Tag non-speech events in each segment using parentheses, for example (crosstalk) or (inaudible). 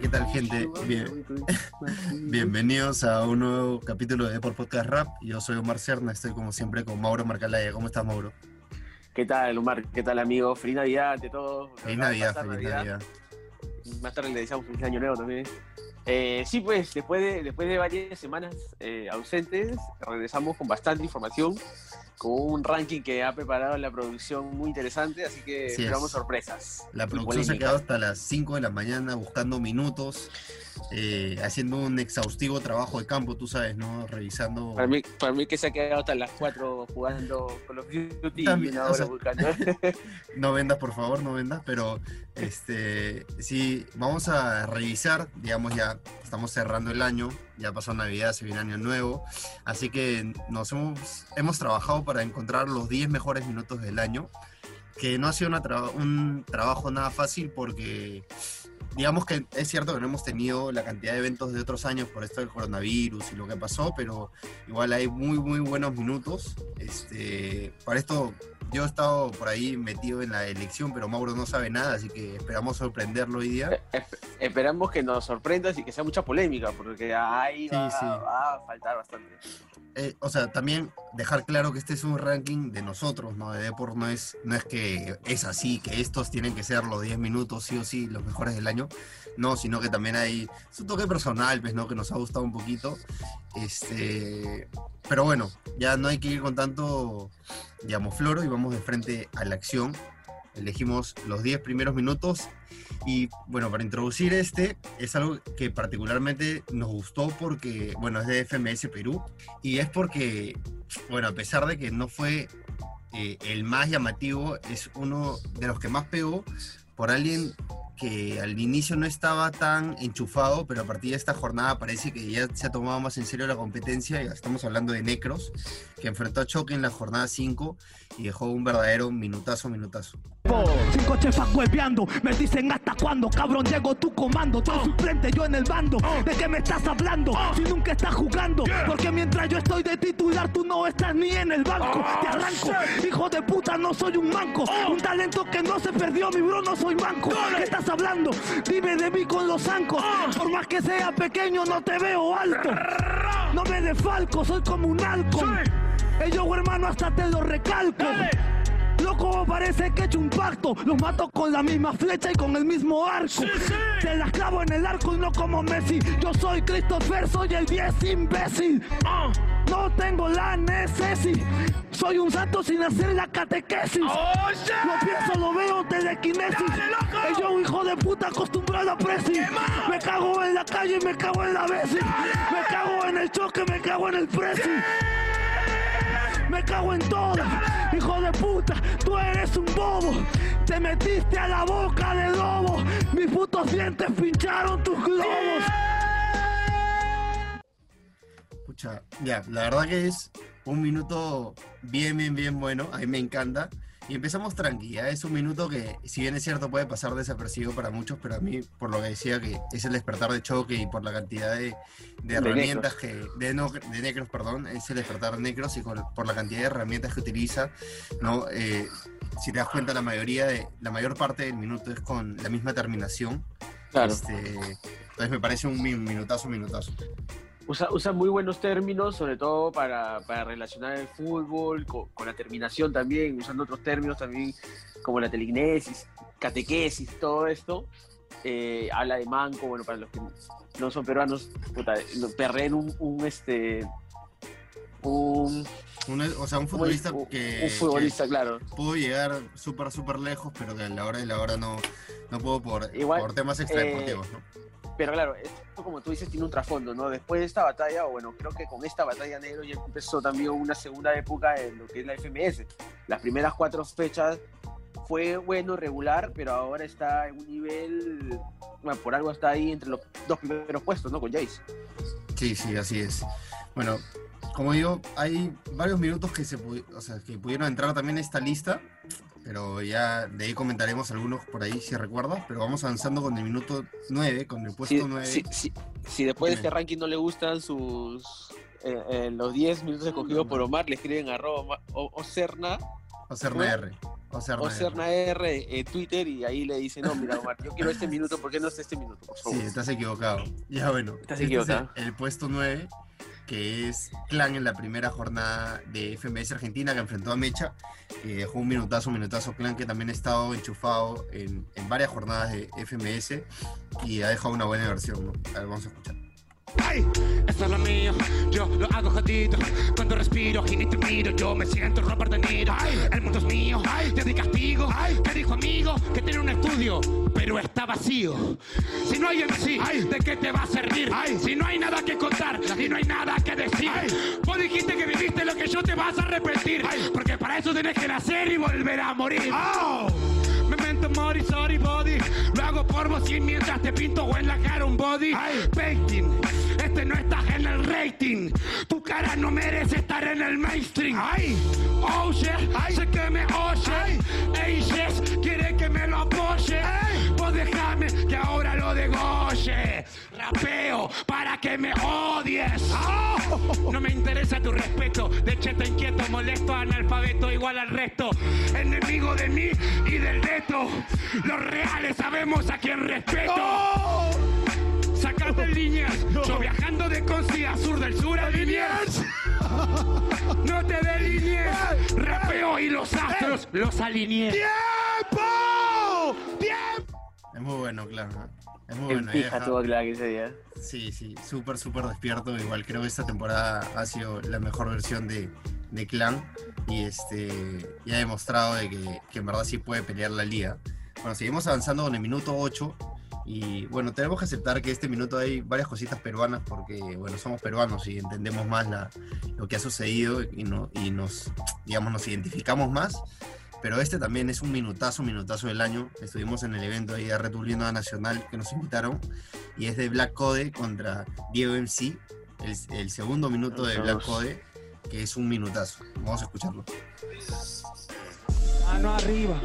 ¿Qué tal, gente? Bien. (laughs) Bienvenidos a un nuevo capítulo de Por Podcast Rap. Yo soy Omar Cerna, estoy como siempre con Mauro Marcalaya. ¿Cómo estás, Mauro? ¿Qué tal, Omar? ¿Qué tal, amigo? Feliz Navidad ante todos. Feliz Navidad, feliz Navidad. Más tarde le deseamos feliz año nuevo también. Eh, sí, pues después de, después de varias semanas eh, ausentes, regresamos con bastante información, con un ranking que ha preparado la producción muy interesante, así que esperamos sorpresas. La producción se ha quedado hasta las 5 de la mañana buscando minutos eh, haciendo un exhaustivo trabajo de campo, tú sabes, ¿no? Revisando. Para mí, para mí que se ha quedado hasta las 4 jugando con los Duty También, (laughs) no vendas, por favor, no vendas, pero este sí, vamos a revisar, digamos, ya estamos cerrando el año, ya pasó Navidad, se viene año nuevo, así que nos hemos, hemos trabajado para encontrar los 10 mejores minutos del año, que no ha sido un trabajo nada fácil porque digamos que es cierto que no hemos tenido la cantidad de eventos de otros años por esto del coronavirus y lo que pasó, pero igual hay muy, muy buenos minutos. Este, para esto yo he estado por ahí metido en la elección, pero Mauro no sabe nada, así que esperamos sorprenderlo hoy día. Eh, esperamos que nos sorprendas y que sea mucha polémica, porque ahí va, a faltar bastante. Eh, o sea, también dejar claro que este es un ranking de nosotros, ¿no? De Deport no es, no es que es así, que estos tienen que ser los 10 minutos, sí o sí, los mejores del año. No, sino que también hay su toque personal, pues, ¿no? Que nos ha gustado un poquito. Este, pero bueno, ya no hay que ir con tanto, digamos, floro y vamos de frente a la acción. Elegimos los 10 primeros minutos y bueno, para introducir este, es algo que particularmente nos gustó porque, bueno, es de FMS Perú y es porque, bueno, a pesar de que no fue eh, el más llamativo, es uno de los que más pegó por alguien que al inicio no estaba tan enchufado, pero a partir de esta jornada parece que ya se ha tomado más en serio la competencia. Ya estamos hablando de Necros, que enfrentó a Choque en la jornada 5 y dejó un verdadero minutazo, minutazo. Cinco chefas hueveando, me dicen hasta cuándo, cabrón, llego tu comando, tú suplente, yo en el bando, ¿de qué me estás hablando? Si nunca estás jugando, porque mientras yo estoy de titular, tú no estás ni en el banco, te arranco, hijo de puta, no soy un manco, un talento que no se perdió, mi bro, no soy manco, ¿qué estás hablando? Dime de mí con los zancos, por más que sea pequeño, no te veo alto, no me defalco, soy como un halcón, ellos hermano hasta te lo recalco. Loco, parece que he hecho un pacto. Los mato con la misma flecha y con el mismo arco. Te las clavo en el arco y no como Messi. Yo soy Christopher, soy el 10 imbécil. Ah. No tengo la necesidad. Soy un santo sin hacer la catequesis. Oh, lo pienso, lo veo, telequinesis. Es yo, hijo de puta, acostumbrado a presi. Me cago en la calle y me cago en la vez. Me cago en el choque, me cago en el presi. Me cago en todo, hijo de puta, tú eres un bobo. Te metiste a la boca de lobo. Mis putos dientes pincharon tus globos. Pucha, ya, la verdad que es un minuto bien, bien, bien bueno. A mí me encanta. Y empezamos tranquila, es un minuto que, si bien es cierto, puede pasar desapercibido para muchos, pero a mí, por lo que decía, que es el despertar de choque y por la cantidad de, herramientas que. De, de necros, perdón, es el despertar de necros y por la cantidad de herramientas que utiliza, ¿no? Eh, si te das cuenta, la mayoría de, la mayor parte del minuto es con la misma terminación. Claro. Este, entonces me parece un minutazo, minutazo usa, muy buenos términos, sobre todo para, relacionar el fútbol con, la terminación también, usando otros términos también como la telignesis, catequesis, todo esto. Eh, habla de manco, bueno, para los que no son peruanos, puta, perren un, un, este un, o sea, un futbolista que. Un futbolista, claro. Pudo llegar súper, súper lejos, pero que a la hora de la hora no, no pudo por, por temas extradeportivos, ¿no? Pero claro, esto como tú dices tiene un trasfondo, ¿no? Después de esta batalla, o bueno, creo que con esta batalla negro ya empezó también una segunda época en lo que es la FMS. Las primeras cuatro fechas fue bueno, regular, pero ahora está en un nivel, bueno, por algo está ahí entre los dos primeros puestos, ¿no? Con Jace. Sí, sí, así es. Bueno, como digo, hay varios minutos que se o sea, que pudieron entrar también en esta lista, pero ya de ahí comentaremos algunos por ahí si recuerdas, pero vamos avanzando con el minuto 9, con el puesto Si, 9. si- si- si después de este ranking no le gustan sus eh, eh, los 10 minutos escogidos por Omar, le escriben arroba o, Ocerna, Ocerna R. Ocerna R. Ocerna R en Twitter y ahí le dicen, no, mira Omar, yo quiero este minuto, ¿por qué no está este minuto? Por favor. Sí, estás equivocado. Ya bueno. Estás este es equivocado. el, el puesto 9, que es Clan en la primera jornada de FMS Argentina que enfrentó a Mecha. que dejó un minutazo, un minutazo Clan que también ha estado enchufado en, en varias jornadas de FMS y ha dejado una buena versión. A ver, vamos a escuchar. Ay, esto es lo mío, yo lo hago jodido. Cuando respiro y ni te miro, yo me siento Robert De Niro. El mundo es mío, te di castigo. Que dijo amigo que tiene un estudio, pero está vacío. Si no hay MC, ¿de qué te va a servir? Si no hay nada que contar y no hay nada que decir. Vos dijiste que viviste lo que yo te vas a arrepentir. Porque para eso tenés que nacer y volver a morir. Memento mori, sorry body. Lo hago por vos y mientras te pinto o en la cara un body. Painting, este no estás en el rating. Tu cara no merece estar en el mainstream. Ay, oye, sé que me oye. Ey, yes, quiere que me lo apoye. Vos déjame que ahora lo degolle. Rapeo para que me odies. No me interesa tu respeto. De cheto inquieto, molesto, analfabeto, igual al resto. Enemigo de mí y del neto. Los reales sabemos a quién respeto. Sacate líneas. Yo viajando de Conci a sur del sur a líneas. No te delinees. Rapeo y los astros los alineé. ¡Tiempo! ¡Tiempo! Es muy bueno, Clan. ¿Eh? Es muy pija deja- tuvo claro ese día. Sí, sí, súper, súper despierto. Igual creo que esta temporada ha sido la mejor versión de, de Clan y este y ha demostrado de que, que en verdad sí puede pelear la liga. Bueno, seguimos avanzando con el minuto 8 y bueno, tenemos que aceptar que este minuto hay varias cositas peruanas porque bueno, somos peruanos y entendemos más la, lo que ha sucedido y, no, y nos, digamos, nos identificamos más. Pero este también es un minutazo, minutazo del año. Estuvimos en el evento ahí de Red Bull Liga Nacional que nos invitaron y es de Black Code contra Diego MC, el, el segundo minuto de Black Code, que es un minutazo. Vamos a escucharlo. Mano arriba,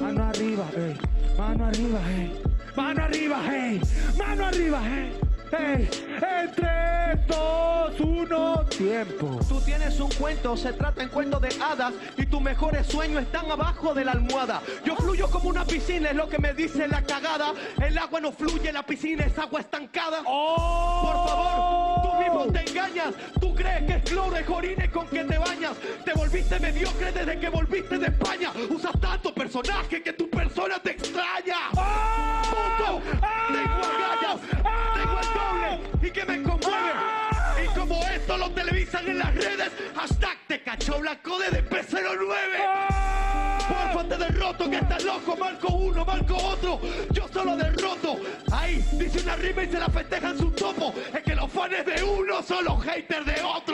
mano arriba, ey. Mano arriba, ey. Mano arriba, hey. Mano arriba, hey. Hey, en 3, 2, 1, tiempo. Tú tienes un cuento, se trata en cuento de hadas y tus mejores sueños están abajo de la almohada. Yo fluyo como una piscina, es lo que me dice la cagada. El agua no fluye, la piscina es agua estancada. Por favor, tú mismo te engañas. Tú crees que es cloro, es orines con que te bañas. Te volviste mediocre desde que volviste de España. Usas tanto personaje que tu persona te extraña. Punto. Tengo agallas, y que me conmueve. Y como esto lo televisan en las redes, hashtag te cachó blanco de P09. Porfa, te derroto, que estás loco, marco uno, marco otro. Yo solo derroto. Ahí dice una rima y se la festeja en su topo. Es que los fans de uno son los haters de otro.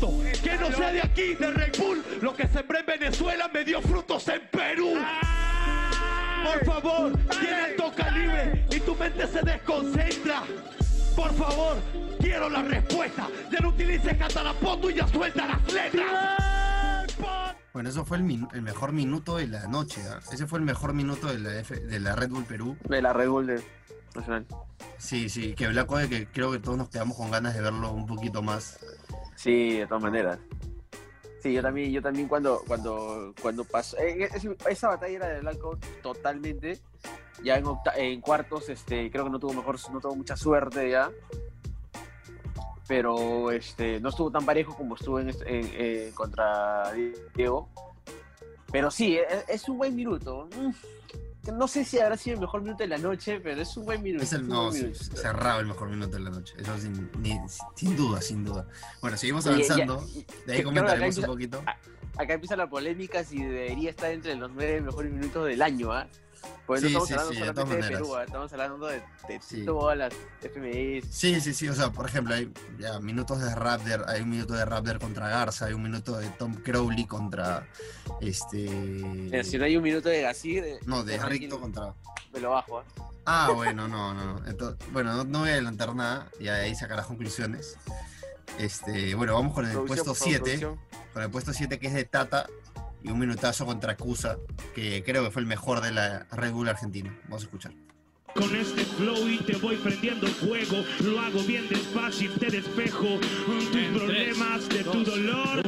Que no sea de aquí, de Red Bull. Lo que sembré en Venezuela me dio frutos en Perú. Por favor, tienes toca libre y tu mente se desconcentra. Por favor, quiero la respuesta. Ya no utilices catarapoto y ya suelta las letras. Bueno, eso fue el, min- el mejor minuto de la noche. ¿ah? Ese fue el mejor minuto de la, F- de la Red Bull Perú. De la Red Bull de Nacional. Sí, sí, que Black Code, que creo que todos nos quedamos con ganas de verlo un poquito más. Sí, de todas maneras. Sí, yo también, yo también cuando, cuando, cuando pasó, eh, es- esa batalla era de Blanco totalmente. Ya en, octa- en cuartos, este, creo que no tuvo mejor, no tuvo mucha suerte ya. Pero este, no estuvo tan parejo como estuvo en, este- contra Diego. Pero sí, es, es un buen minuto. Que No sé si habrá sido el mejor minuto de la noche, pero es un buen minuto. Es el, no, minuto. cerrado el mejor minuto de la noche. Eso sin, ni- sin duda, sin duda. Bueno, seguimos avanzando. y- De ahí comentaremos un poquito. acá empieza la polémica si debería estar entre los nueve mejores minutos del año, ¿ah? Porque Sí, no estamos sí, hablando sí, de solamente de, maneras. Perú, ¿ah? estamos hablando de, de Sí. Sí, sí, sí. O sea, por ejemplo, hay ya, minutos de Raptor, hay un minuto de Raptor contra Garza, hay un minuto de Tom Crowley contra este. Eh, si no hay un minuto de Gasir, eh, No, de Ricto contra. me lo bajo. ¿ah? Ah, bueno, no, no. Entonces, bueno, no, no voy a adelantar nada y ahí sacar las conclusiones. Este, bueno, vamos con el puesto por favor, 7. producción. Con el puesto 7 que es de Tata y un minutazo contra Cusa, que creo que fue el mejor de la Red Bull Argentina. Vamos a escuchar. Con este flow y te voy prendiendo fuego. Lo hago bien despacio y te despejo. Tus problemas de tu dolor.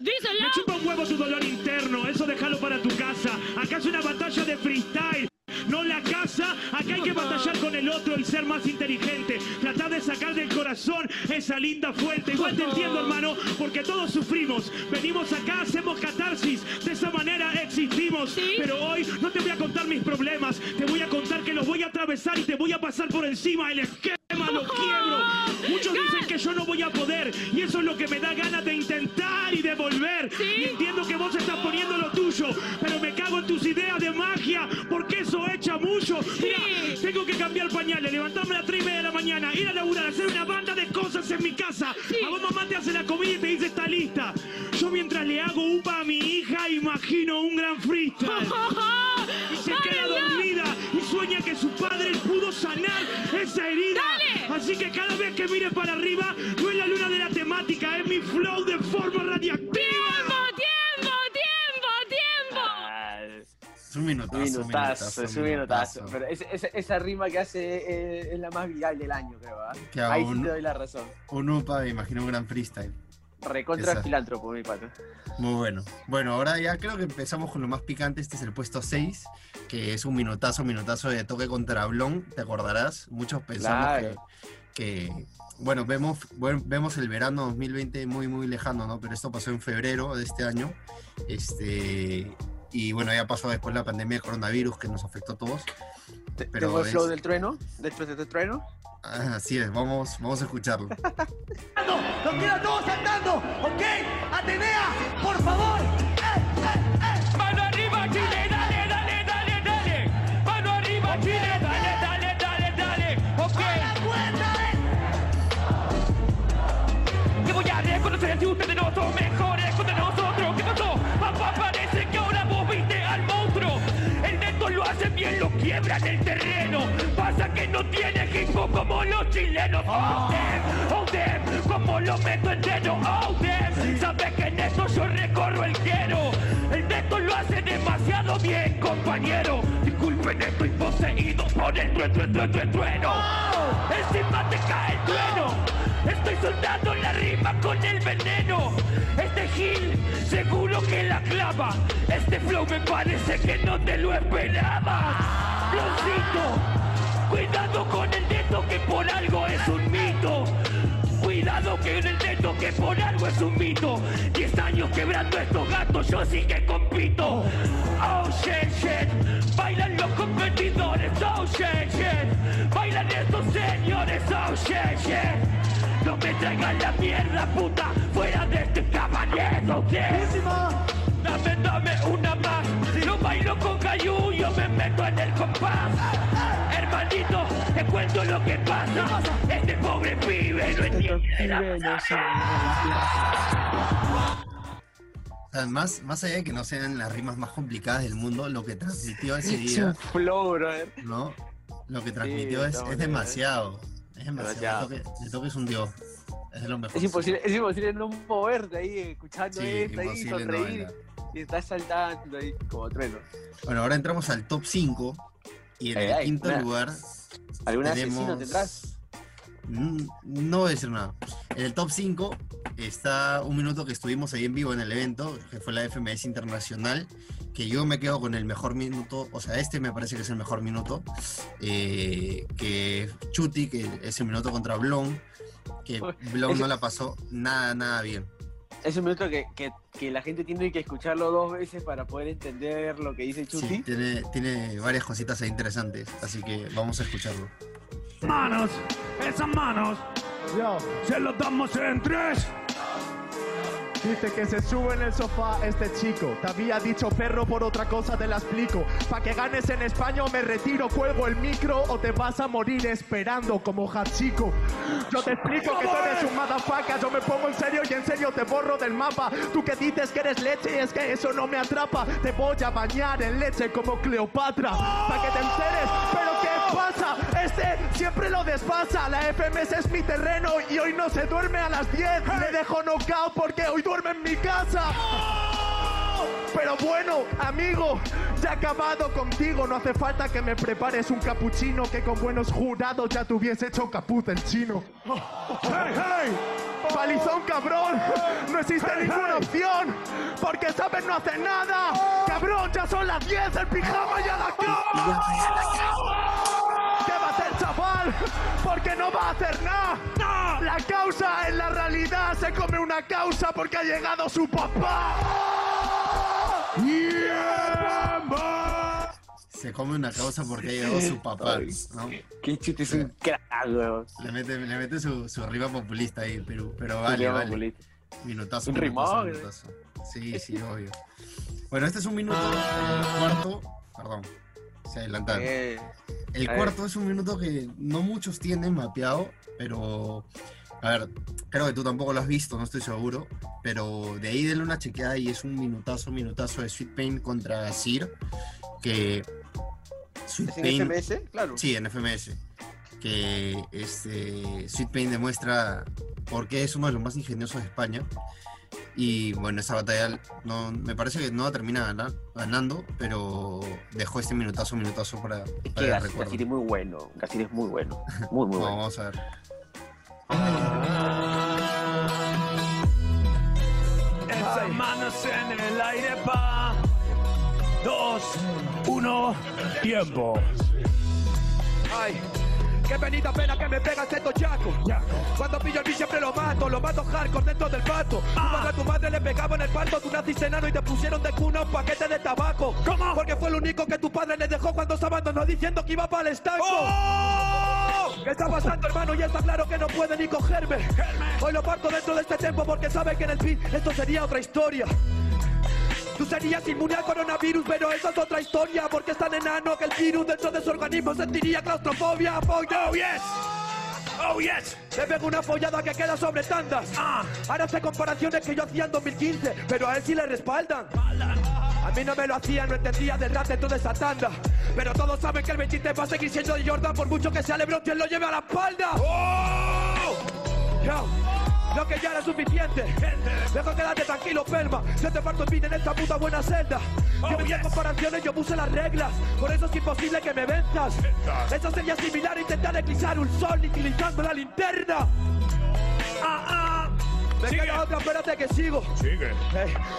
¡Díselo! Me chupa un huevo tu dolor interno, eso déjalo para tu casa. Acá es una batalla de freestyle. No la casa, acá hay que batallar con el otro, el ser más inteligente. Tratar de sacar del corazón esa linda fuente. Igual te entiendo, porque todos sufrimos. Venimos acá, hacemos catarsis. De esa manera existimos. Sí. Pero hoy no te voy a contar mis problemas. Te voy a contar que los voy a atravesar y te voy a pasar por encima. El esquema lo (laughs) quiebro. Muchos dicen que yo no voy a poder. Y eso es lo que me da ganas de intentar y de volver. Sí. Y entiendo que vos estás poniendo lo tuyo. Pero me cago en tus ideas de magia. Porque eso echa mucho. Mira, tengo que cambiar pañales, levantarme a las 3 y media de la mañana, ir a laburar, hacer una banda de cosas en mi casa. Sí. A vos mamá te hace la comida y te dice está lista. Yo mientras le hago upa a mi hija, imagino un gran freestyle. (laughs) Y se queda dormida y sueña que su padre pudo sanar esa herida. Dale. Así que cada vez que mire para arriba, no es la luna de la temática, es mi flow de forma radiactiva. Es un minutazo. un un minutazo, es un minutazo. minutazo. Pero ese- esa rima que hace eh, es la más viral del año, creo. Que Ahí sí aún- te doy la razón. Un UPA, me imagino un gran freestyle. Recontra Esa. filántropo, mi pato. Muy bueno. Bueno, ahora ya creo que empezamos con lo más picante. Este es el puesto 6, que es un minutazo, minutazo de toque contra Blon. ¿Te acordarás? Muchos pensamos Claro. que, que, bueno, vemos, bueno, vemos el verano 2020 muy, muy lejano, ¿no? Pero esto pasó en febrero de este año. Este, y bueno, ya pasó después la pandemia de coronavirus que nos afectó a todos. Te- Pero ¿Tengo el flow es- del trueno? ¿Después del trueno? Ah, Así es, vamos, vamos a escucharlo. (laughs) ¡Los quiero a todos andando! ¿Ok? ¡Atenea! ¡Por favor! Mano arriba Chile, dale, dale, dale, dale. Mano arriba Chile, dale, dale, dale, dale. Ok. Que voy a reconocer si ustedes no son mejores nosotros. Bien, lo quiebra en el terreno. Pasa que no tiene hip hop como los chilenos. Oh, damn, oh, damn, como lo meto en lleno. Oh, damn, sabes que en esto yo recorro el quiero. El neto lo hace demasiado bien, compañero. Disculpen, estoy poseído por el trueno, trueno, trueno. Encima te cae el trueno. Estoy soltando la rima con el veneno. Este Gil seguro que la clava. Este flow me parece que no te lo esperaba. Bloncito, cuidado con el dedo que por algo es un mito. Cuidado que en el dedo que por algo es un mito. Diez años quebrando estos gatos, yo sí que compito. Oh shit, shit. Bailan los competidores, oh shit, shit. Bailan estos señores, oh shit, shit. No me traigan la mierda, puta, fuera de este caballero, shit. Dame, dame una más. Yo bailo con Cayu, yo me meto en el compás. Hermanito, te cuento lo que pasa. Este pobre pibe no entiende la O sea, más, más allá de que no sean las rimas más complicadas del mundo, lo que transmitió ese Es día, un flow, brother. ¿no? Lo que transmitió es, es maneras. demasiado. Es demasiado. Toque, es un dios. Es de lo mejor. Es imposible, es imposible no moverte ahí, escuchando Sí, esto, ahí, no sonreír. bailar. y estás saltando ahí como trueno. Bueno, ahora entramos al top 5. Y en Ay, el ay, quinto una- lugar ¿Algún tenemos... asesino tendrás? Mm, No voy a decir nada. En el top 5 está un minuto que estuvimos ahí en vivo en el evento, que fue la FMS Internacional, que yo me quedo con el mejor minuto, o sea, este me parece que es el mejor minuto, eh, que Chuti, que ese minuto contra Blon, que Blon no la pasó nada, nada bien. Es un minuto que, que, que la gente tiene que escucharlo dos veces para poder entender lo que dice Chuti. Sí, tiene, tiene varias cositas ahí interesantes, así que vamos a escucharlo. Manos, esas manos, se los damos en tres. Dice que se sube en el sofá este chico. Te había dicho perro por otra cosa, te la explico. Pa' que ganes en España o me retiro, cuelgo el micro o te vas a morir esperando como Hachiko. Yo te explico que tú eres un motherfucker, yo me pongo en serio y en serio te borro del mapa. Tú que dices que eres leche y es que eso no me atrapa. Te voy a bañar en leche como Cleopatra. Pa' que te enteres, pero. Este siempre lo despasa. La FMS es mi terreno y hoy no se duerme a las 10. Le dejo knockout porque hoy duerme en mi casa. Pero bueno, amigo, ya he acabado contigo. No hace falta que me prepares un capuchino que con buenos jurados ya te hubiese hecho capuz en chino. ¡Hey, hey! Palizón, cabrón. No existe ninguna opción. Porque sabes no hacer nada. Cabrón, ya son las 10. El pijama ya la cama. ¿Qué va a hacer, chaval? (laughs) Porque no va a hacer nada. La causa en la realidad se come una causa porque ha llegado su papá. Se come una causa porque ha llegado su papá. ¿no? Qué chute es un crack, weón. Le mete, le mete su, su rima populista ahí, pero, pero vale, vale. Populista. Minutazo, Un minutazo, rimón, ¿eh? minutazo. Sí, sí, obvio. Bueno, este es un minuto. El cuarto, perdón, se adelantaron. Eh, El ver. cuarto es un minuto que no muchos tienen mapeado, pero. A ver, creo que tú tampoco lo has visto, no estoy seguro. Pero de ahí denle una chequeada y es un minutazo, minutazo de Sweet Pain contra Sir. Que. Sweet ¿Es en Pain. FMS? Claro. Sí, en FMS. Que este, Sweet Pain demuestra por qué es uno de los más ingeniosos de España. Y bueno, esa batalla no, me parece que no termina gana- ganando, pero dejó este minutazo, minutazo para, Es que. Gasir es muy bueno. Gasir es muy bueno. (laughs) Muy, muy bueno. Vamos a ver. Esas manos en el aire pa. Dos, uno, tiempo. Ay, qué penita pena que me pega este tochaco. Cuando pillo el beat siempre lo mato, lo mato hardcore dentro del pato. Tu madre a tu madre le pegaba en el parto, tú naciste enano y te pusieron de cuna un paquete de tabaco. ¿Cómo? Porque fue lo único que tu padre le dejó cuando se abandonó diciendo que iba para el estanco. ¿Qué está pasando, hermano? Ya está claro que no puede ni cogerme. Hoy lo parto dentro de este tiempo porque sabe que en el beat esto sería otra historia. Tú serías inmune al coronavirus, pero eso es otra historia Porque es tan enano que el virus dentro de su organismo sentiría claustrofobia. Oh yes, Oh yes. le pego una follada que queda sobre tandas. Ah. Ahora hace comparaciones que yo hacía en 2015 Pero a él sí le respaldan. A mí no me lo hacía, no entendía del rap de esa tanda. Pero todos saben que el 23 va a seguir siendo de Jordan Por mucho que sea LeBron quien lo lleve a la espalda. Yo, lo que ya era suficiente. Deja quedarte tranquilo, Pelma. Yo te parto el beat en esta puta buena celda. Yo vi en comparaciones, yo puse las reglas. Por eso es imposible que me venzas Eso sería similar a intentar eclipsar un sol utilizando la linterna. Ah, ah. Me Sigue. queda otra, espérate que sigo. Sigue.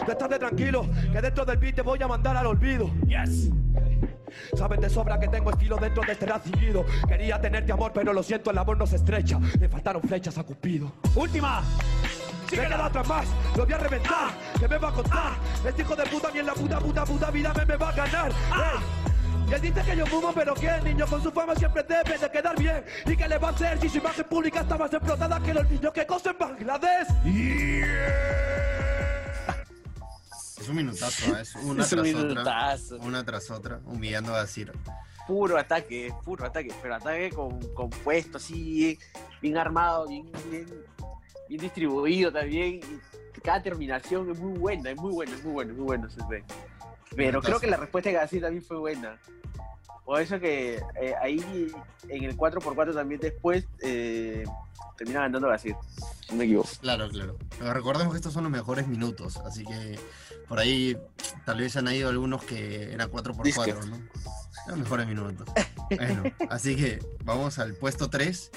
Tú estate tranquilo, que dentro del beat te voy a mandar al olvido. Yes. Saben de sobra que tengo estilo dentro de este rap seguido Quería tenerte amor, pero lo siento, el amor no se estrecha. Le faltaron flechas a Cupido. Última. Me queda otra más, lo voy a reventar. ¿Qué me va a contar? Este hijo de puta ni en la puta puta puta vida me, me va a ganar. Ey, Y él dice que yo fumo, pero que el niño con su fama siempre debe de quedar bien. ¿Y qué le va a hacer si su imagen pública está más explotada que los niños que cosen Bangladesh? Es un minutazo, ¿eh? es una (laughs) Es tras minutazo. otra. Una tras otra, humillando a Sir. Puro ataque, puro ataque. Pero ataque con, compuesto, así, bien, armado, bien, bien, bien distribuido también. Y cada terminación es muy buena, es muy buena, es muy bueno, es muy ve. Pero creo que la respuesta de Gassi también fue buena. Por eso que eh, ahí en el 4x4 también después eh, termina ganando Gassi. No me equivoco. Claro, claro. Pero recordemos que estos son los mejores minutos, así que por ahí tal vez han ido algunos que eran 4x4, Disque. ¿no? Los mejores minutos. Bueno, así que vamos al puesto 3,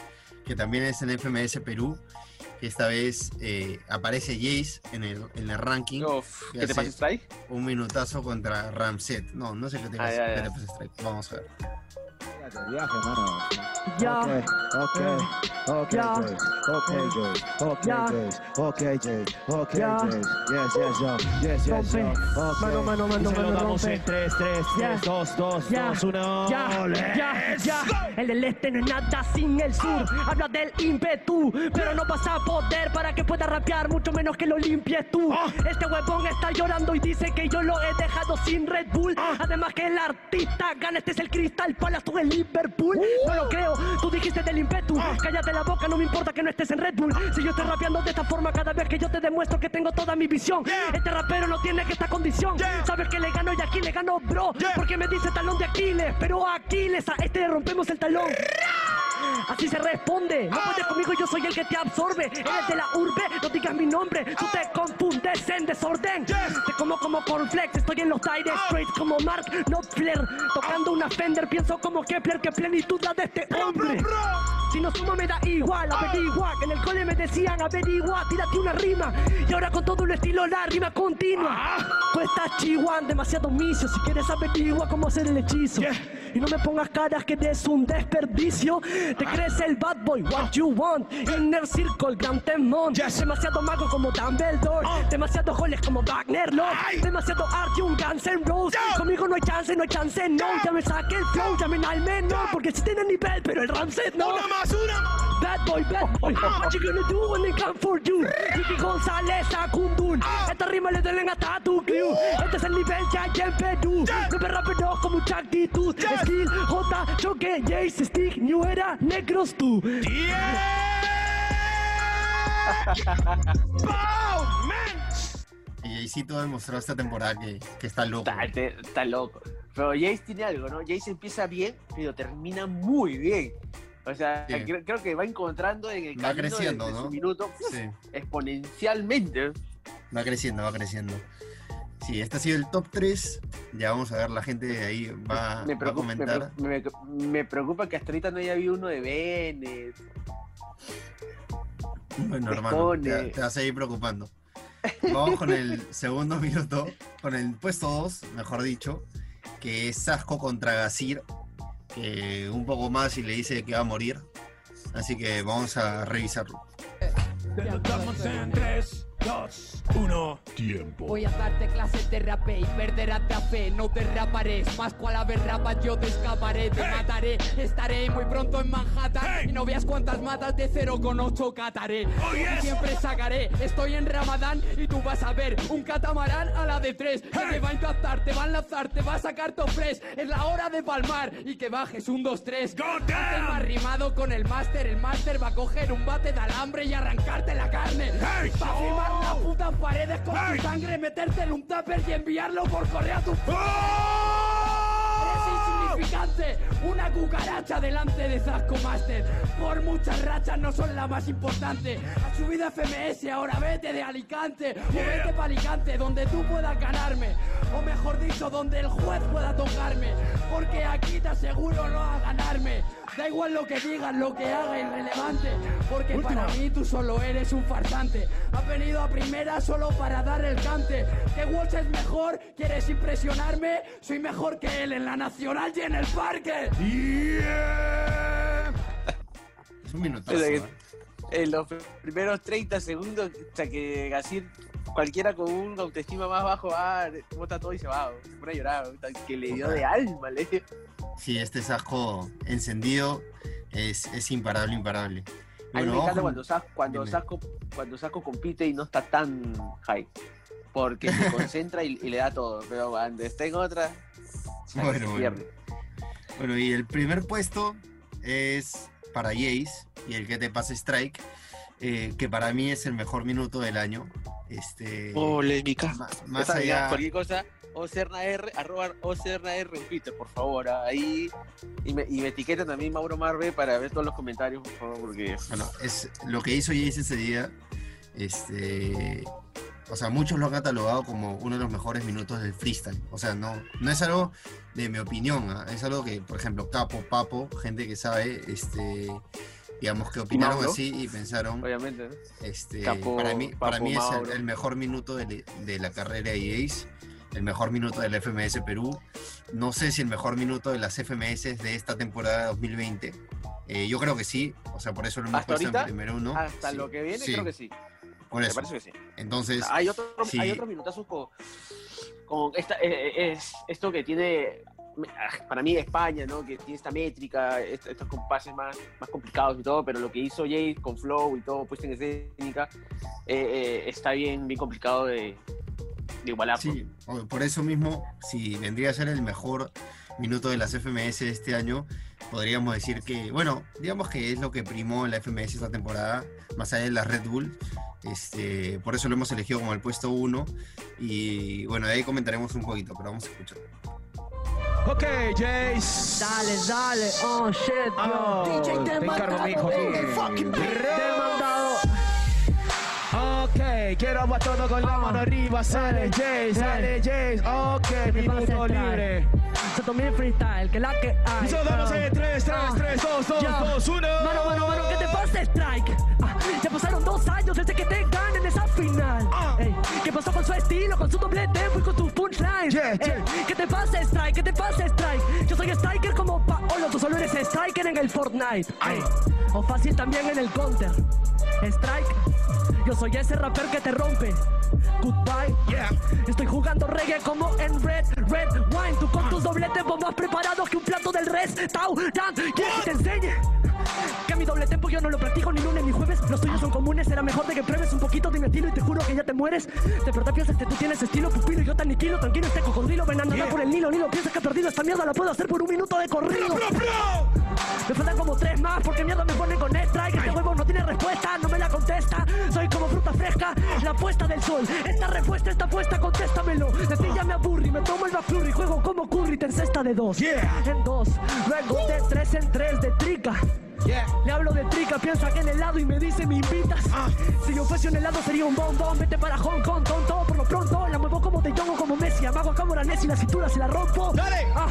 que también es en FMS Perú, que esta vez eh, aparece Jace en el, en el ranking. Uf, ¿Qué te pasa, Strike? Un minutazo contra Ramset. No, no sé qué te Ah, pasa. ya, qué ya. te pasa, Strike. Vamos a ver. Ya, Okay, okay, okay, Ya. Jace. Okay, Jace. Okay, Ya. Jace. Okay, Jace. Okay, Ya. Jace. Yes, yes, yo. Yes, yes, rompe. yo. Okay. Mano, mano, Y mano, se lo mano, damos rompe. en 3, 3, Ya. 3, 2, 2, Ya. 2, 1. Ya, ya, ya. El del este no es nada sin el sur. Habla del ímpetu, pero no vas a poder para que pueda rapear, mucho menos que lo limpies tú. Este huevón está llorando y dice que yo lo he dejado sin Red Bull. Además que el artista gana, este es el Crystal Palace, tú el Liverpool. No lo creo, tú dijiste del ímpetu. Cállate la boca, no me importa que no estés en Red Bull. Si yo estoy rapeando de esta forma cada vez que yo te demuestro que tengo toda mi visión. Este rapero no tiene que esta condición. Sabes que le gano y aquí le gano, bro. Porque me dice talón de Aquiles, pero a Aquiles a este le rompemos el talón. Así se responde. No puedes conmigo, yo soy el que te absorbe. Eres de la urbe, no digas mi nombre. Tú te confundes en desorden. Te como como cornflakes, estoy en los Dire Straits como Mark Knopfler. Tocando una Fender, pienso como Kepler. Que plenitud la de este hombre. Si no sumo me da igual, averigua Que en el cole me decían averigua, tírate una rima. Y ahora con todo el estilo la rima continua. Tú estás chihuahua, demasiado misio Si quieres averigua cómo hacer el hechizo. Y no me pongas caras que eres un desperdicio. Te crees el bad boy, what you want. Inner Circle, Gran Temón. Demasiado mago como Dumbledore. Demasiado joles como Wagner Love Demasiado arte, un Guns N' Roses. Conmigo no hay chance, no hay chance, no. Ya me saqué el flow, llamen al menor Porque si tiene nivel, pero el Ramset no Bad boy, bad boy. What you gonna do when they come for you? Ricky González a Kundun. Esta rima le duelen hasta a tu crew. Este es el nivel que hay en Perú. Siempre rápido con mucha actitud. Skill, J, Choque, Jace, Stick, New Era, Negros tú. (laughs) Y Jaycito ha demostrado esta temporada que, que está loco. Está, te- está loco. Pero Jace tiene algo, ¿no? Jace empieza bien, pero termina muy bien. O sea, Sí. creo, creo que va encontrando en el Va camino de- creciendo, de, ¿no? su minuto Sí, exponencialmente. va creciendo, va creciendo. Sí, este ha sido el top 3. Ya vamos a ver, la gente de ahí va, me, va a me, comentar. preocupa- me- me preocupa que hasta ahorita no haya habido uno de Bennett. Bueno, hermano, te vas a ir preocupando. Vamos con el (laughs) segundo minuto, con el puesto 2, mejor dicho, que es Sasco contra Gasir, que un poco más y le dice que va a morir. Así que vamos a revisarlo. Estamos en 3, 2, 1. Tiempo. Voy a darte clases de rape y perderás la fe, no te raparé. Más cual haber rapas yo te escaparé, te mataré. Estaré muy pronto en Manhattan y no veas cuántas matas de 0,8 cataré. Oh, yes. Y siempre sacaré, estoy en Ramadán y tú vas a ver un catamarán a la de 3 que te va a impactar, te va a enlazar, te va a sacar top fresh. Es la hora de palmar y que bajes un 2, 3. Go down. más rimado con el máster, el máster va a coger un bate de alambre y arrancarte la carne. Hey, Va a firmar. Las putas paredes con Hey. tu sangre, meterte en un tupper y enviarlo por correo a tu Eres insignificante, una cucaracha delante de Zasco Master. Por muchas rachas no son la más importante. Ha subido FMS, ahora vete de Alicante. O vete pa' Alicante, donde tú puedas ganarme. O mejor dicho, donde el juez pueda tocarme. Porque aquí te aseguro no a ganarme. Da igual lo que digas, lo que haga, irrelevante. Porque para mí tú solo eres un farsante. Has venido a primera solo para dar el cante. Que Walsh es mejor, ¿quieres impresionarme? Soy mejor que él en la nacional en el parque. Es un minutazo. Que- ¿eh? En los primeros 30 segundos, o sea, que Gasir, cualquiera con un autoestima más bajo, ah, bota todo y se va, se pone a llorar, que le dio de alma, le dio. Sí, este Sasco encendido es, es imparable, imparable. A mí me vamos encanta con- cuando, Sas- cuando. Sasco, cuando Sasco compite y no está tan high. Porque se (laughs) concentra y, y le da todo. Pero cuando está en otra, se Bueno, bueno. pierde. Bueno, y el primer puesto es para Jace y el que te pase Strike, eh, que para mí es el mejor minuto del año. Este, Polémica. más allá, Cualquier cosa, OCERNAR, arroba OCERNAR en Twitter, por favor. Ahí. Y me, y me etiquetan también Mauro Marve para ver todos los comentarios, por favor, porque. bueno, es lo que hizo Jace ese día. Este, o sea, muchos lo han catalogado como uno de los mejores minutos del freestyle. O sea, no, no es algo de mi opinión, ¿ah? es algo que, por ejemplo, Capo, Papo, gente que sabe, este, digamos que opinaron Mauro. así y pensaron, Obviamente, ¿no? este, Capo- para mí, para Papo mí es el, el mejor minuto de, de la carrera de Ace, el mejor minuto del FMS Perú. No sé si el mejor minuto de las FMS de esta temporada 2020. Eh, yo creo que sí, o sea, por eso lo hemos ¿Hasta puesto en primero uno. Hasta Sí, lo que viene, sí, creo que sí. Por Me eso. parece que sí. Entonces, Hay otro, sí. hay otro minutazo con, con esta, eh, eh, es esto que tiene, ah, para mí España, ¿no? Que tiene esta métrica, est- estos compases más, más complicados y todo, pero lo que hizo Jay con Flow y todo, puesto en escénica, eh, eh, está bien, bien complicado de, de igualar. Sí, por eso mismo, si vendría a ser el mejor minuto de las FMS este año, podríamos decir que, bueno, digamos que es lo que primó en la FMS esta temporada, más allá de la Red Bull. Este, por eso lo hemos elegido como el puesto 1. Y bueno, de ahí comentaremos un poquito, pero vamos a escuchar. Ok, Jace. Dale, dale, oh shit, Oh, yo. DJ te encargo, mijo, aquí. Demandado. Ok, quiero a todo con la mano arriba. Sale Jace, sale Jace. Ok, minuto libre. Se tomé freestyle, que la que hay. Eso damos en 3, 3, 3, 2, 2, Ya. 2, 1. Mano, mano, mano, ¿qué te pasa, Strike? Ah, ya pasaron dos años desde que te ganen esa final. Ah. Ey, ¿Qué pasó con su estilo, con su doble tempo y con tus punchlines? Yeah, yeah. ¿Qué te pasa, Strike? ¿Qué te pasa, Strike? Yo soy Striker como Paolo, tú solo eres Striker en el Fortnite. Ey, O fácil también en el Counter. Strike, yo soy ese rapper que te rompe. Goodbye. Yeah. Estoy jugando reggae como en Red, Red Wine. Tú con tus doble tempo más preparados que un plato del restaurant. ¿Quieres que te enseñe? Que mi doble tempo yo no lo practico ni lunes ni jueves. Los tuyos son comunes, será mejor de que pruebes un poquito de mi estilo y te juro que ya te mueres. De verdad piensas que tú tienes estilo, pupilo y yo te aniquilo. Tranquilo, este cocodrilo, ven a nadar Yeah. por el Nilo. Ni lo piensas que he perdido esta mierda, la puedo hacer por un minuto de corrido. Me faltan como tres más porque mierda me ponen con strike. Fresca, la puesta del sol. Esta respuesta está puesta, contéstamelo. De ti ya me aburrí, me tomo el McFlurry. Juego como Curry, te cesta de dos. Yeah. En dos, luego de tres en tres de trica. Yeah. Le hablo de trica, piensa que en helado y me dice me invitas. Ah. Si yo fuese un helado sería un bombón. Vete para Hong Kong, tonto. Por lo pronto la muevo como Jong o como Messi. Amago a cámara Nessi, la cintura se la rompo. Dale. Ah.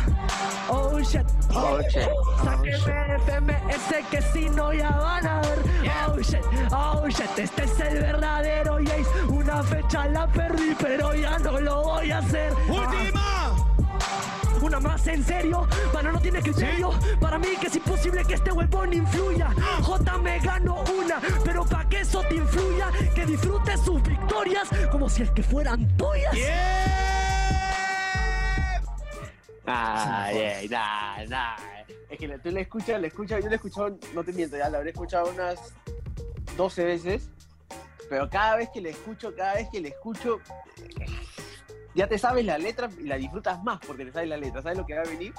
Oh shit. Oh, shit. Sáqueme FMS que si no ya van a ver. Oh shit, oh shit, este es el verdadero Jace. Una fecha la perdí, pero ya no lo voy a hacer. Ah. Última. Una más en serio, para no tiene criterio. Para mí que es imposible que este huevón influya. J me ganó una, pero para que eso te influya, que disfrutes sus victorias como si es que fueran tuyas. Ay, ay, nah, nah. Es que tú le escuchas, le escuchas, yo le he escuchado, no te miento, ya la habré escuchado unas 12 veces, pero cada vez que le escucho, cada vez que le escucho, ya te sabes la letra y la disfrutas más porque te sabes la letra, sabes lo que va a venir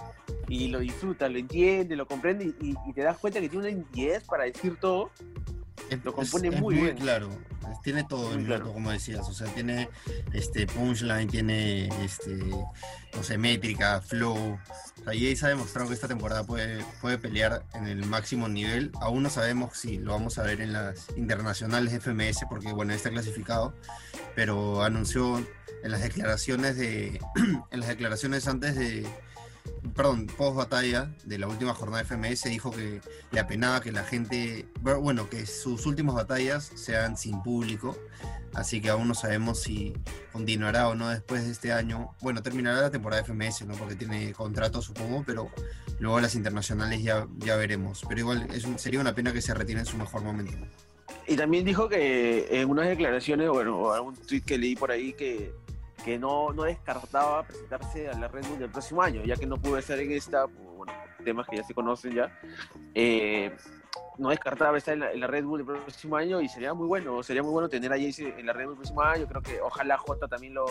y lo disfrutas, lo entiendes, lo comprendes y, y te das cuenta que tiene una nitidez para decir todo. Es- Lo compone es- es muy bien. claro. Tiene todo Muy el claro. como decías. O sea, tiene este punchline, tiene este, no sé, métrica, flow. O sea, Jace ha demostrado que esta temporada puede, puede pelear en el máximo nivel. Aún no sabemos si lo vamos a ver en las internacionales FMS, porque bueno, está clasificado. Pero anunció en las declaraciones de. (clears throat) en las declaraciones antes de. Perdón, post batalla de la última jornada de FMS dijo que le apenaba que la gente, bueno, que sus últimas batallas sean sin público, así que aún no sabemos si continuará o no después de este año. Bueno, terminará la temporada de FMS, ¿no? Porque tiene contrato, supongo, pero luego las internacionales ya, ya veremos. Pero igual es un- sería una pena que se retire en su mejor momento. Y también dijo que en unas declaraciones, bueno, algún tweet que leí por ahí que, que no, no descartaba presentarse a la Red Bull del próximo año, ya que no pudo estar en esta, por, bueno, temas que ya se conocen ya. eh, no descartaba estar en la, en la Red Bull el próximo año y sería muy bueno, sería muy bueno tener a Jace en la Red Bull el próximo año. Creo que ojalá J también lo,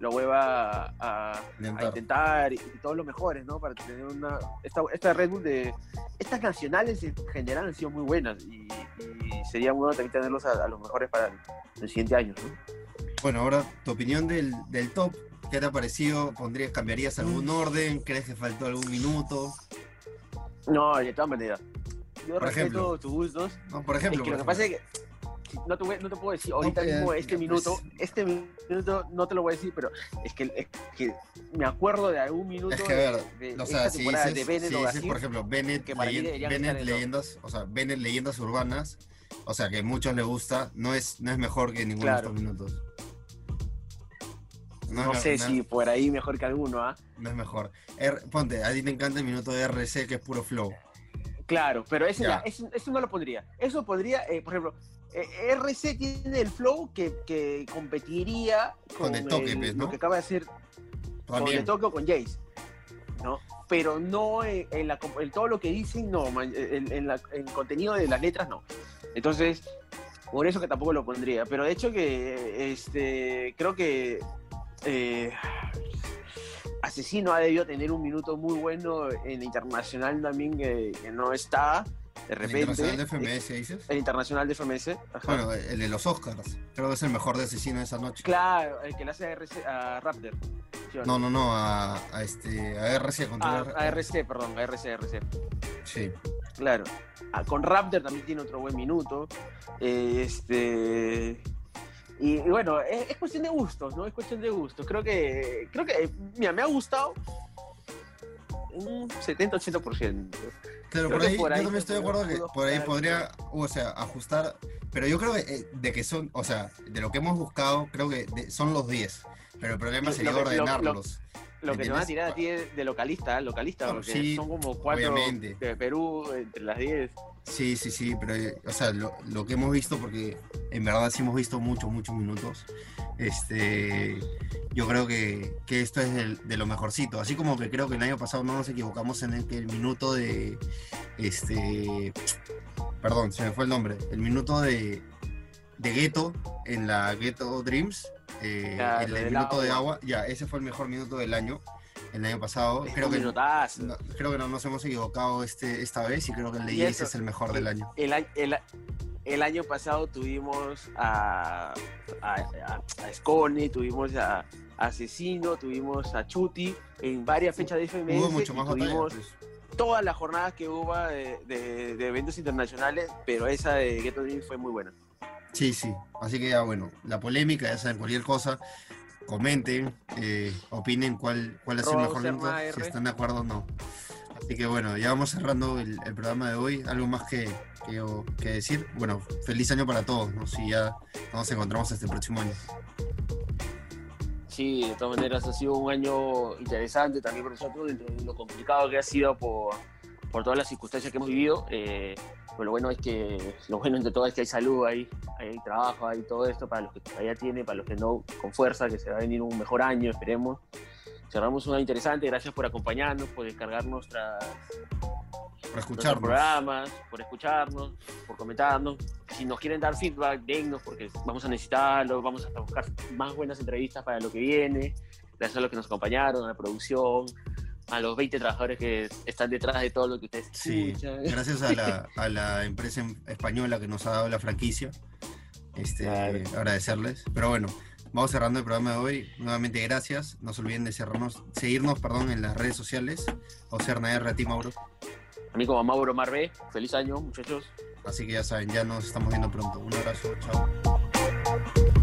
lo vuelva a, a Intentar. y, y todos los mejores, ¿no? Para tener una. Esta, esta Red Bull de. Estas nacionales en general han sido muy buenas y, y sería bueno también tenerlos a, a los mejores para el, el siguiente año, ¿no? Bueno, ahora tu opinión del, del top. ¿Qué te ha parecido? ¿Pondrías, ¿Cambiarías algún orden? ¿Crees que faltó algún minuto? No, de todas maneras. Yo Por respeto ejemplo. tus gustos. No, por ejemplo. es que lo que pasa es que no te, no puedo decir ahorita pues, mismo ya, este pues. minuto, este minuto no te lo voy a decir, pero es que, es que me acuerdo de algún minuto Es que, a ver, de, de o sea, si dices, de Bennett si o dices, por ejemplo, Bennett, que Bennett leyendas, o sea, Bennett leyendas urbanas, o sea, que a muchos les gusta, no es, no es mejor que ninguno Claro. de estos minutos. no, es- sé no- si por ahí mejor que alguno, ¿ah? No es mejor. R- ponte, a ti te encanta el minuto de RC, que es puro flow. Claro, pero ese, Ya. ya, ese- no lo pondría. Eso podría, eh, por ejemplo, eh, RC tiene el flow que, que competiría con, Con el toque, el- pues, ¿no? lo que acaba de hacer con el toque o con Jace, ¿no? Pero no en, en la, en todo lo que dicen, no, man, en, en la- en el contenido de las letras, no. Entonces, por eso que tampoco lo pondría. Pero de hecho que, este, creo que eh, Asesino ha debido tener un minuto muy bueno en internacional también que, que no está, de El repente. internacional de FMS, dices. El internacional de FMS. ajá. Bueno, el de los Oscars. Creo que es el mejor de asesino esa noche. Claro, el que le hace a, RC a Raptor. ¿sí o No, no, no, a, a este, a RC contra Ah, a RC, perdón, a RC, RC. Sí. Claro. Ah, con Raptor también tiene otro buen minuto. Eh, este. Y, y bueno, es, es cuestión de gustos, ¿no? Es cuestión de gustos. Creo que. Creo que. Mira, me ha gustado un 70-80%. Claro, por ahí, por ahí yo también estoy de acuerdo que por ahí podría, o sea, ajustar, pero yo creo que, eh, de que son, o sea, de lo que hemos buscado, creo que de- son los 10, pero el problema sería lo que- lo- lo- ordenarlos. Lo ¿Me que te van a tirar a ti es de localista, localista, Claro, porque sí, son como cuatro obviamente. de Perú entre las 10. Sí, sí, sí, pero, eh, o sea, lo, lo que hemos visto, porque en verdad sí hemos visto muchos, muchos minutos, este, yo creo que, que esto es el- de lo mejorcito, así como que creo que el año pasado no nos equivocamos en el que el minuto de, este, perdón, se me fue el nombre, el minuto de, de Ghetto en la Ghetto Dreams, eh, el, minuto de agua, ya, ese fue el mejor minuto del año, el año pasado, Es creo que... No, creo que no nos hemos equivocado este, esta vez y creo que el de Jace es el mejor del año. El, el, el año pasado tuvimos a, a, a, a Scone, tuvimos a, Asesino, tuvimos a Chuti en varias fechas de FMS. Hubo mucho más tuvimos pues. todas las jornadas que hubo de, de- de eventos internacionales, pero esa de Ghetto Dream fue muy buena. Sí, sí. Así que ya bueno, la polémica, ya saben, cualquier cosa, comenten, eh, opinen cuál, cuál ha sido el mejor Maer. si están de acuerdo o no. Así que bueno, ya vamos cerrando el, el programa de hoy. Algo más que, que, que decir. Bueno, feliz año para todos, ¿no? Si ya nos encontramos este próximo año. Sí, de todas maneras ha sido un año interesante también para nosotros, dentro de lo complicado que ha sido por, por todas las circunstancias que hemos vivido. Eh, pero lo bueno es que, lo bueno entre todo es que hay salud, hay, hay trabajo, hay todo esto para los que todavía tienen, para los que no, con fuerza, que se va a venir un mejor año, esperemos. Cerramos un año interesante, gracias por acompañarnos, por descargar nuestras, Por escucharnos. programas, por escucharnos, por comentarnos. Si nos quieren dar feedback, dennos, porque vamos a necesitarlo, vamos a buscar más buenas entrevistas para lo que viene. Gracias a los que nos acompañaron, a la producción, a los 20 trabajadores que están detrás de todo lo que ustedes Sí, escuchan. gracias a la, (laughs) a la empresa em- española que nos ha dado la franquicia. Este, Claro. agradecerles. Pero bueno, vamos cerrando el programa de hoy. Nuevamente gracias. No se olviden de cerrarnos, seguirnos perdón, en las redes sociales. O ser a ti, Mauro. A mí como Mauro Marvé, feliz año, muchachos. Así que ya saben, ya nos estamos viendo pronto. Un abrazo, chao.